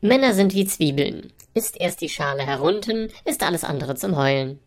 Männer sind wie Zwiebeln. Ist erst die Schale herunten, ist alles andere zum Heulen.